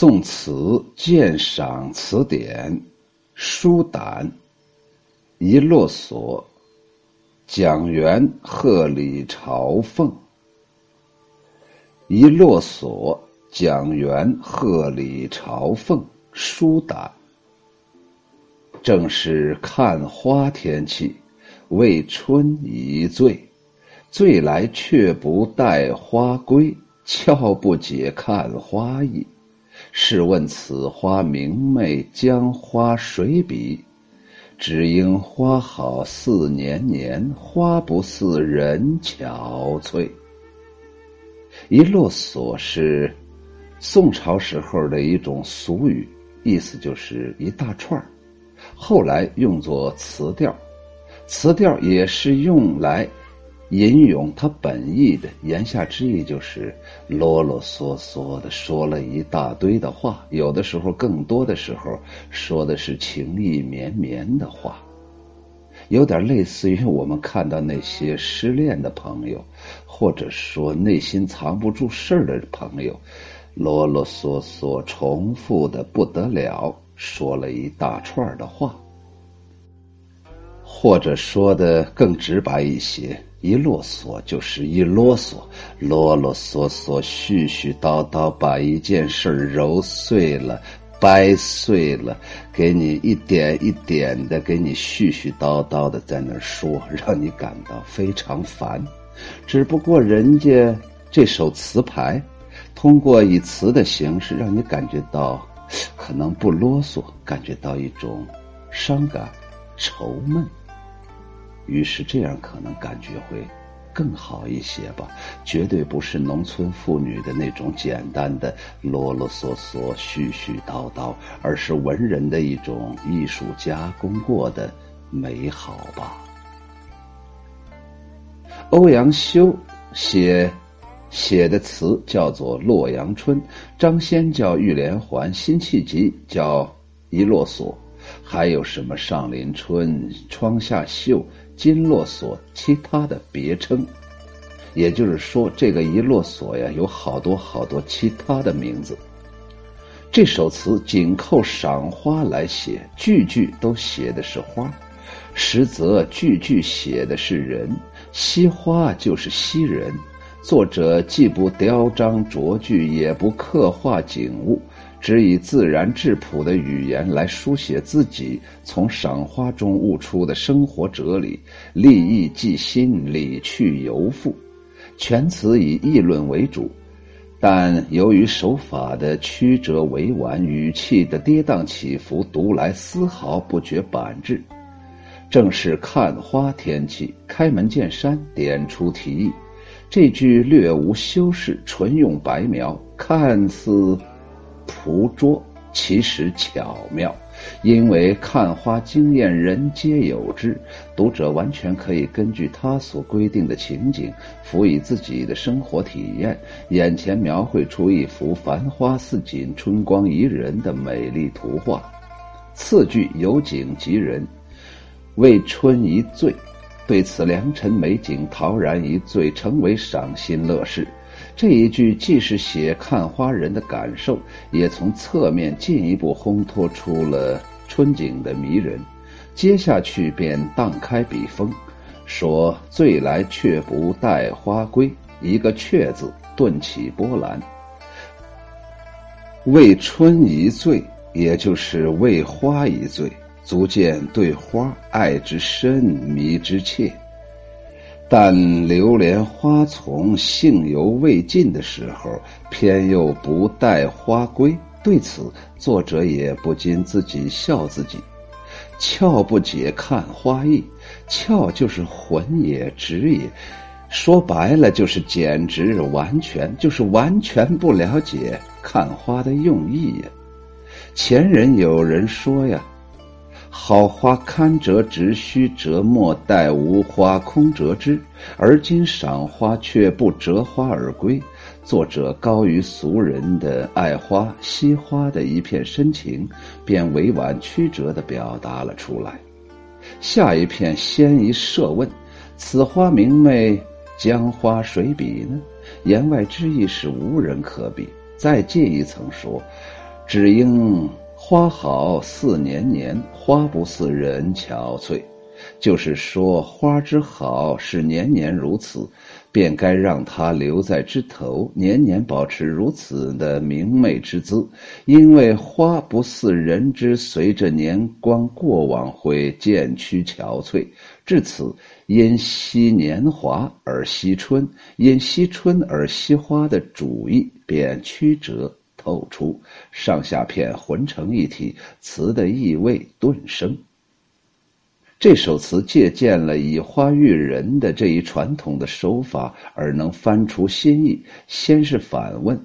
宋词鉴赏词典，书胆，一落索，蒋元贺礼朝凤。一落索，蒋元贺礼朝凤，书胆。正是看花天气，为春一醉，醉来却不带花归，俏不解看花意。试问此花明媚，江花水比？只应花好似年年，花不似人憔悴。一落索是宋朝时候的一种俗语，意思就是一大串。后来用作词调，词调也是用来。吟咏他本意的言下之意就是啰啰嗦嗦的说了一大堆的话，有的时候更多的时候说的是情意绵绵的话，有点类似于我们看到那些失恋的朋友，或者说内心藏不住事儿的朋友，啰啰嗦嗦重复的不得了，说了一大串的话，或者说的更直白一些。一啰嗦就是一啰嗦，啰啰嗦嗦、絮絮叨叨，把一件事揉碎了、掰碎了，给你一点一点的，给你絮絮叨叨的在那儿说，让你感到非常烦。只不过人家这首词牌，通过以词的形式，让你感觉到可能不啰嗦，感觉到一种伤感、愁闷。于是这样可能感觉会更好一些吧，绝对不是农村妇女的那种简单的啰啰嗦嗦、絮絮叨叨，而是文人的一种艺术加工过的美好吧。欧阳修写写的词叫做《洛阳春》，张先叫《玉连环》，辛弃疾叫《一落索》。还有什么上林春、窗下绣、金络锁，其他的别称？也就是说，这个一落索呀，有好多好多其他的名字。这首词紧扣赏花来写，句句都写的是花，实则句句写的是人。惜花就是惜人。作者既不雕章琢句，也不刻画景物。只以自然质朴的语言来书写自己从赏花中悟出的生活哲理，立意即心，理去由复。全词以议论为主，但由于手法的曲折委婉，语气的跌宕起伏，读来丝毫不觉板滞。正是看花天气，开门见山点出题意。这句略无修饰，纯用白描，看似。捕捉其实巧妙，因为看花经验人皆有之，读者完全可以根据他所规定的情景，辅以自己的生活体验，眼前描绘出一幅繁花似锦、春光宜人的美丽图画。次句有景及人，为春一醉，对此良辰美景陶然一醉，成为赏心乐事。这一句既是写看花人的感受，也从侧面进一步烘托出了春景的迷人。接下去便荡开笔锋，说“醉来却不带花归”，一个“却”字顿起波澜。为春一醉，也就是为花一醉，足见对花爱之深，迷之切。但流连花丛，兴犹未尽的时候，偏又不带花归。对此，作者也不禁自己笑自己。俏不解看花意，俏就是混也直也，说白了就是简直完全就是完全不了解看花的用意呀。前人有人说呀。好花堪折直须折，莫待无花空折枝。而今赏花却不折花而归，作者高于俗人的爱花惜花的一片深情，便委婉曲折地表达了出来。下一片先一设问：此花明媚，江花谁比呢？言外之意是无人可比。再进一层说。只应花好似年年，花不似人憔悴。就是说，花之好是年年如此，便该让它留在枝头，年年保持如此的明媚之姿。因为花不似人之随着年光过往会渐趋憔悴，至此因惜年华而惜春，因惜春而惜花的主意便曲折透出，上下片浑成一体，词的意味顿生。这首词借鉴了以花喻人的这一传统的手法，而能翻出新意。先是反问：“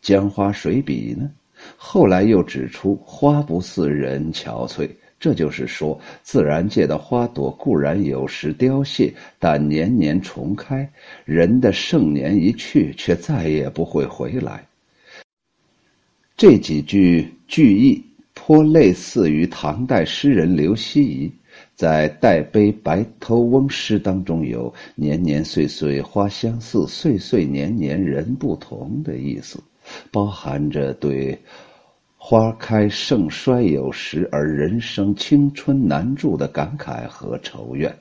江花谁比呢？”后来又指出：“花不似人憔悴。”这就是说，自然界的花朵固然有时凋谢，但年年重开。人的盛年一去，却再也不会回来。这几句句意颇类似于唐代诗人刘希夷。在《代悲白头翁》诗当中，有“年年岁岁花相似，岁岁年年人不同”的意思，包含着对花开盛衰有时而人生青春难驻的感慨和愁怨。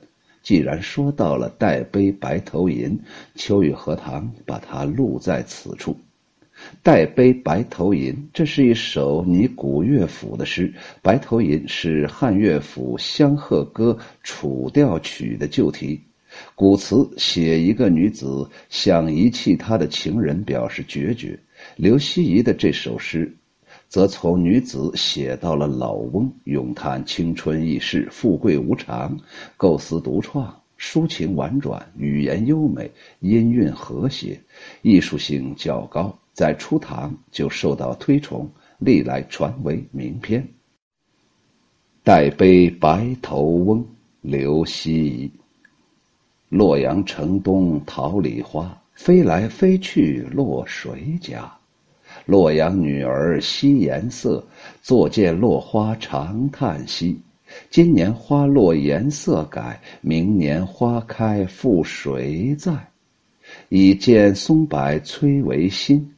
既然说到了《代悲白头吟》，秋雨荷塘把它录在此处。《代悲白头吟》这是一首拟古乐府的诗，《白头吟》是汉乐府《香鹤歌》楚调曲的旧题。古词写一个女子想遗弃她的情人，表示决绝。刘希夷的这首诗，则从女子写到了老翁，咏叹青春易逝、富贵无常，构思独创，抒情婉转，语言优美，音韵和谐，艺术性较高。在初唐就受到推崇，历来传为名篇。《代悲白头翁》刘希夷。洛阳城东桃李花，飞来飞去落谁家？洛阳女儿惜颜色，坐见落花长叹息。今年花落颜色改，明年花开复谁在？已见松柏摧为新。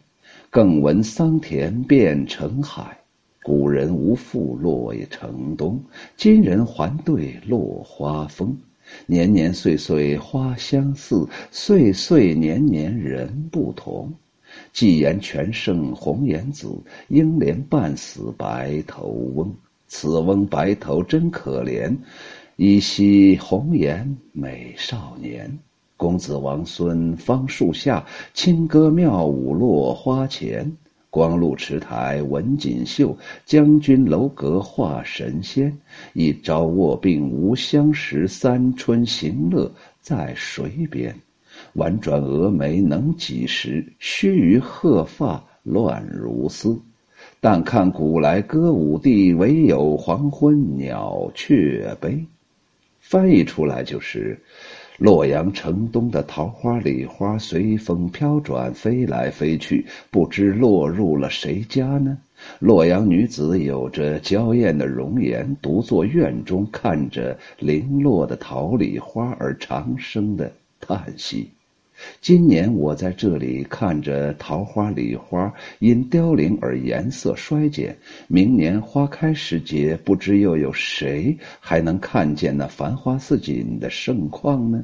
更闻桑田变成海，古人无复落城东，今人还对落花风。年年岁岁花相似，岁岁年年人不同。既言全胜红颜子，应怜半死白头翁。此翁白头真可怜，依稀红颜美少年。公子王孙芳树下，清歌妙舞落花前。光禄池台文锦绣，将军楼阁画神仙。一朝卧病无相识，三春行乐在水边。婉转蛾眉能几时？须臾鹤发乱如丝。但看古来歌舞地，唯有黄昏鸟雀悲。翻译出来就是。洛阳城东的桃花、李花随风飘转，飞来飞去，不知落入了谁家呢？洛阳女子有着娇艳的容颜，独坐院中，看着零落的桃李花而长声的叹息。今年我在这里看着桃花、李花因凋零而颜色衰减，明年花开时节，不知又有谁还能看见那繁花似锦的盛况呢？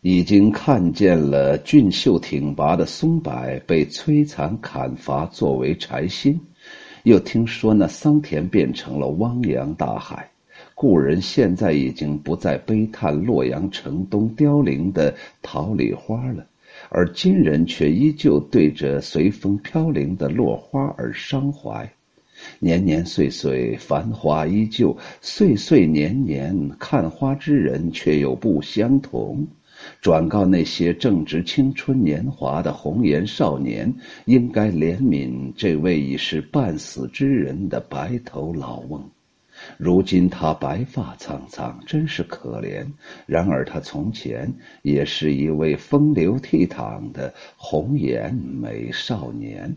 已经看见了俊秀挺拔的松柏被摧残砍伐作为柴薪，又听说那桑田变成了汪洋大海。故人现在已经不再悲叹洛阳城东凋零的桃李花了，而今人却依旧对着随风飘零的落花而伤怀。年年岁岁繁华依旧，岁岁年年看花之人却又不相同。转告那些正值青春年华的红颜少年，应该怜悯这位已是半死之人的白头老翁。如今他白发苍苍，真是可怜。然而他从前也是一位风流倜傥的红颜美少年。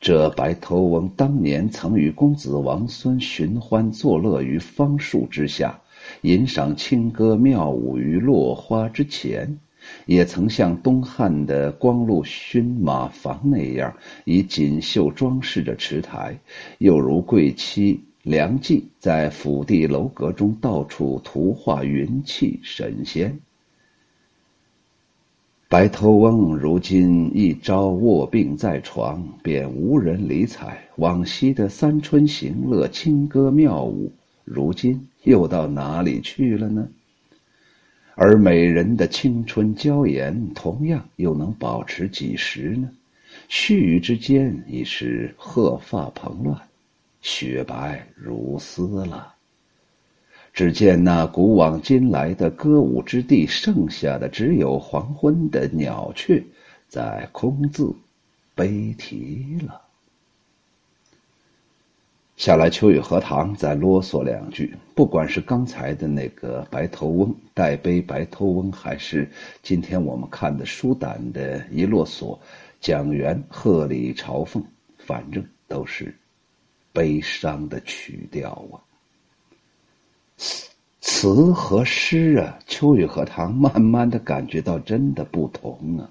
这白头翁当年曾与公子王孙寻欢作乐于芳树之下，吟赏清歌妙舞于落花之前。也曾像东汉的光禄勋马房那样，以锦绣装饰着池台；又如贵妻梁冀在府邸楼阁中到处图画云气神仙。白头翁如今一朝卧病在床，便无人理睬。往昔的三春行乐、清歌妙舞，如今又到哪里去了呢？而美人的青春娇颜，同样又能保持几时呢？须臾之间，已是鹤发蓬乱，雪白如丝了。只见那古往今来的歌舞之地，剩下的只有黄昏的鸟雀，在空自悲啼了。下来，秋雨荷塘再啰嗦两句。不管是刚才的那个白头翁带杯白头翁，还是今天我们看的舒胆的一落锁，蒋元贺礼朝凤，反正都是悲伤的曲调啊。词和诗啊，秋雨荷塘慢慢的感觉到真的不同啊。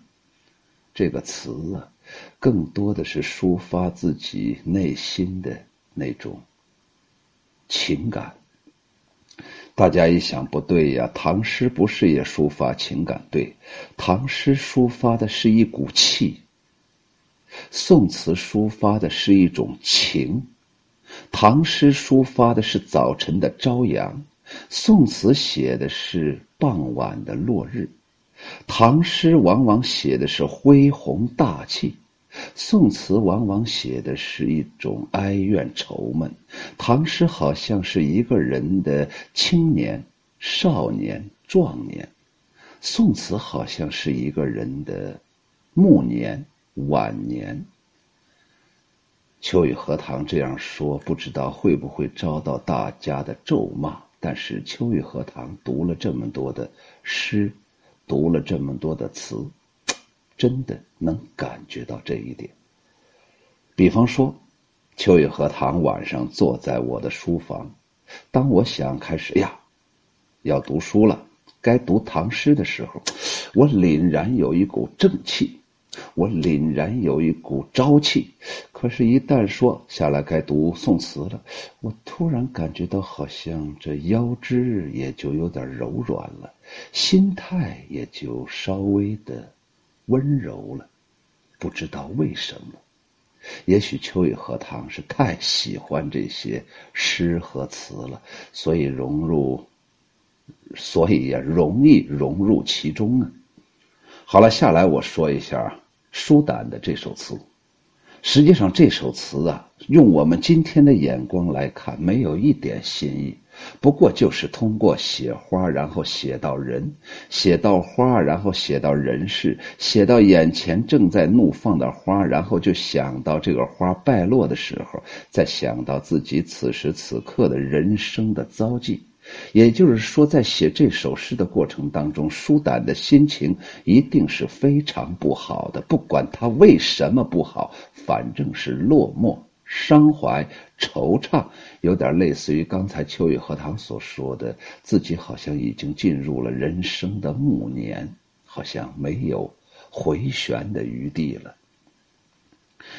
这个词啊，更多的是抒发自己内心的。那种情感，大家一想不对呀，唐诗不是也抒发情感？对，唐诗抒发的是一股气，宋词抒发的是一种情。唐诗抒发的是早晨的朝阳，宋词写的是傍晚的落日。唐诗往往写的是恢弘大气。宋词往往写的是一种哀怨愁闷，唐诗好像是一个人的青年、少年、壮年，宋词好像是一个人的暮年、晚年。秋雨荷塘这样说，不知道会不会遭到大家的咒骂。但是秋雨荷塘读了这么多的诗，读了这么多的词。真的能感觉到这一点。比方说，秋雨荷塘晚上坐在我的书房，当我想开始呀，要读书了，该读唐诗的时候，我凛然有一股正气，我凛然有一股朝气。可是，一旦说下来该读宋词了，我突然感觉到好像这腰肢也就有点柔软了，心态也就稍微的。温柔了，不知道为什么，也许秋雨荷塘是太喜欢这些诗和词了，所以融入，所以也容易融入其中啊。好了，下来我说一下舒胆的这首词。实际上这首词啊，用我们今天的眼光来看，没有一点新意。不过就是通过写花，然后写到人，写到花，然后写到人事，写到眼前正在怒放的花，然后就想到这个花败落的时候，再想到自己此时此刻的人生的遭际。也就是说，在写这首诗的过程当中，舒胆的心情一定是非常不好的。不管他为什么不好，反正是落寞。伤怀、惆怅，有点类似于刚才秋雨荷塘所说的，自己好像已经进入了人生的暮年，好像没有回旋的余地了。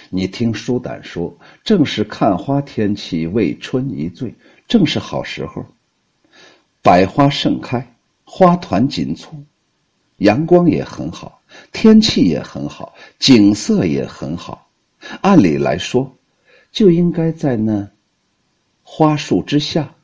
你听舒胆说，正是看花天气，为春一醉，正是好时候，百花盛开，花团锦簇，阳光也很好，天气也很好，景色也很好。按理来说。就应该在那花树之下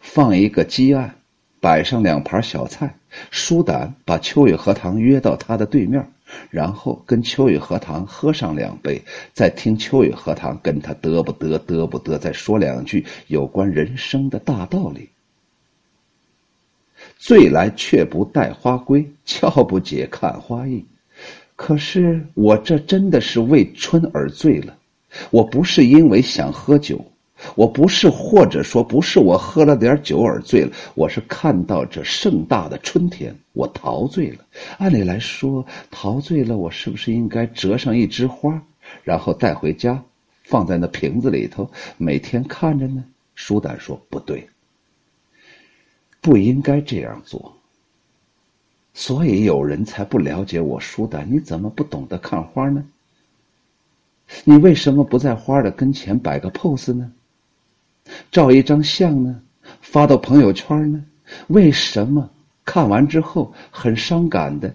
放一个鸡案，摆上两盘小菜。舒胆把秋雨荷塘约到他的对面，然后跟秋雨荷塘喝上两杯，再听秋雨荷塘跟他嘚不嘚嘚不嘚，再说两句有关人生的大道理。醉来却不带花归，俏不解看花意。可是我这真的是为春而醉了。我不是因为想喝酒，我不是，或者说不是我喝了点酒而醉了，我是看到这盛大的春天，我陶醉了。按理来说，陶醉了，我是不是应该折上一枝花，然后带回家，放在那瓶子里头，每天看着呢？舒胆说不对，不应该这样做。所以有人才不了解我舒胆，你怎么不懂得看花呢？你为什么不在花的跟前摆个 pose 呢？照一张相呢？发到朋友圈呢？为什么看完之后很伤感的，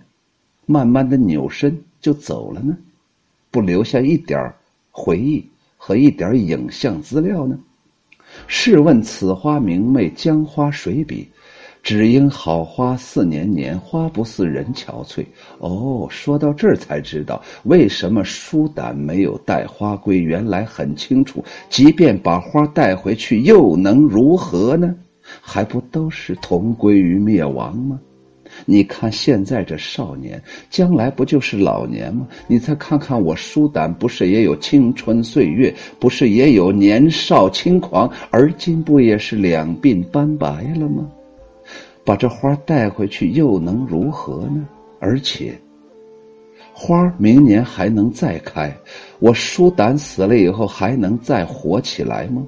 慢慢的扭身就走了呢？不留下一点回忆和一点影像资料呢？试问此花明媚，江花水比？只因好花似年年，花不似人憔悴。哦，说到这儿才知道为什么舒胆没有带花归。原来很清楚，即便把花带回去，又能如何呢？还不都是同归于灭亡吗？你看现在这少年，将来不就是老年吗？你再看看我舒胆，不是也有青春岁月，不是也有年少轻狂，而今不也是两鬓斑白了吗？把这花带回去又能如何呢？而且，花明年还能再开，我舒胆死了以后还能再活起来吗？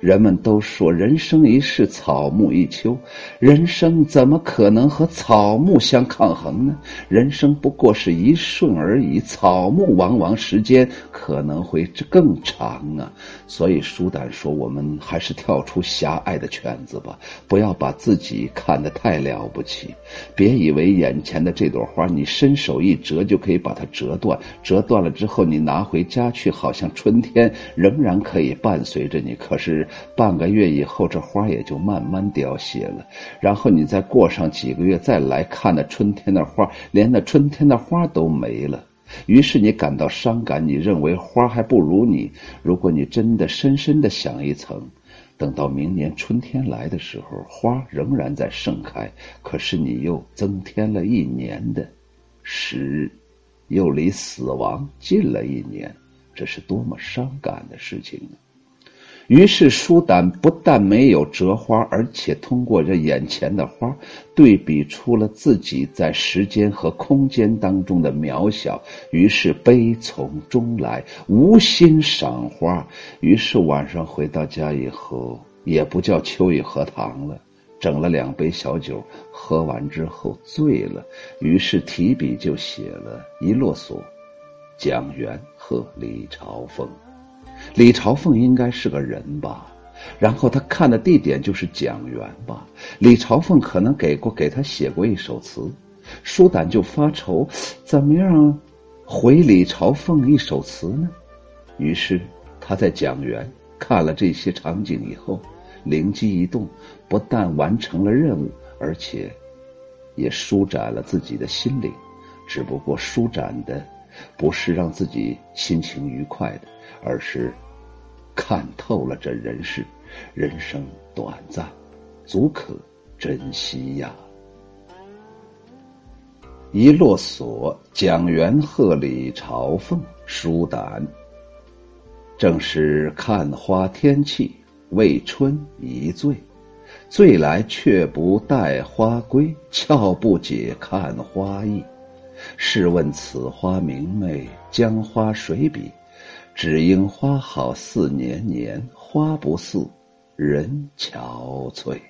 人们都说人生一世，草木一秋。人生怎么可能和草木相抗衡呢？人生不过是一瞬而已，草木往往时间可能会更长啊。所以舒胆说，我们还是跳出狭隘的圈子吧，不要把自己看得太了不起。别以为眼前的这朵花，你伸手一折就可以把它折断，折断了之后你拿回家去，好像春天仍然可以伴随着你。可是。半个月以后，这花也就慢慢凋谢了。然后你再过上几个月，再来看那春天的花，连那春天的花都没了。于是你感到伤感，你认为花还不如你。如果你真的深深的想一层，等到明年春天来的时候，花仍然在盛开，可是你又增添了一年的时日，又离死亡近了一年，这是多么伤感的事情！于是，舒胆不但没有折花，而且通过这眼前的花，对比出了自己在时间和空间当中的渺小。于是悲从中来，无心赏花。于是晚上回到家以后，也不叫秋雨荷塘了，整了两杯小酒，喝完之后醉了。于是提笔就写了一落锁，蒋元和李朝凤。李朝凤应该是个人吧，然后他看的地点就是蒋园吧。李朝凤可能给过给他写过一首词，舒胆就发愁，怎么样回李朝凤一首词呢？于是他在蒋园看了这些场景以后，灵机一动，不但完成了任务，而且也舒展了自己的心灵。只不过舒展的不是让自己心情愉快的，而是。看透了这人世，人生短暂，足可珍惜呀。一落锁，蒋元贺李朝凤，舒胆。正是看花天气，为春一醉，醉来却不带花归，俏不解看花意。试问此花明媚，江花谁比？只因花好似年年，花不似人憔悴。